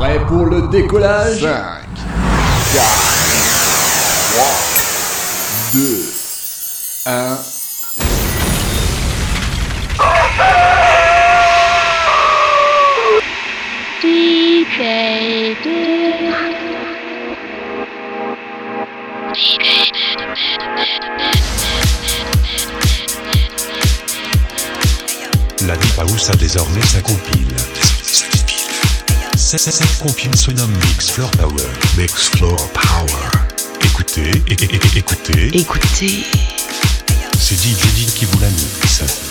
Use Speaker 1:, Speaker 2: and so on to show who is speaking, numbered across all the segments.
Speaker 1: Prêt pour le décollage?
Speaker 2: 5, 4,
Speaker 1: 2, 1.
Speaker 3: DJ Dick.
Speaker 4: La Deep House a désormais sa compile. Cette compile se nomme Mix Floor Power. Mix Floor Power. Écoutez, é- é- é- écoutez,
Speaker 5: Écoutez,
Speaker 4: c'est DJ Dick qui vous la mixe.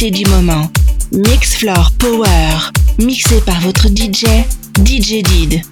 Speaker 6: du moment. Mixfloor Power, mixé par votre DJ, DJ Did.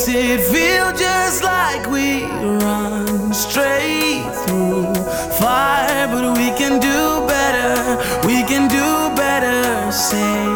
Speaker 7: Makes it feel just like we run straight through fire, but we can do better. We can do better.
Speaker 8: Say.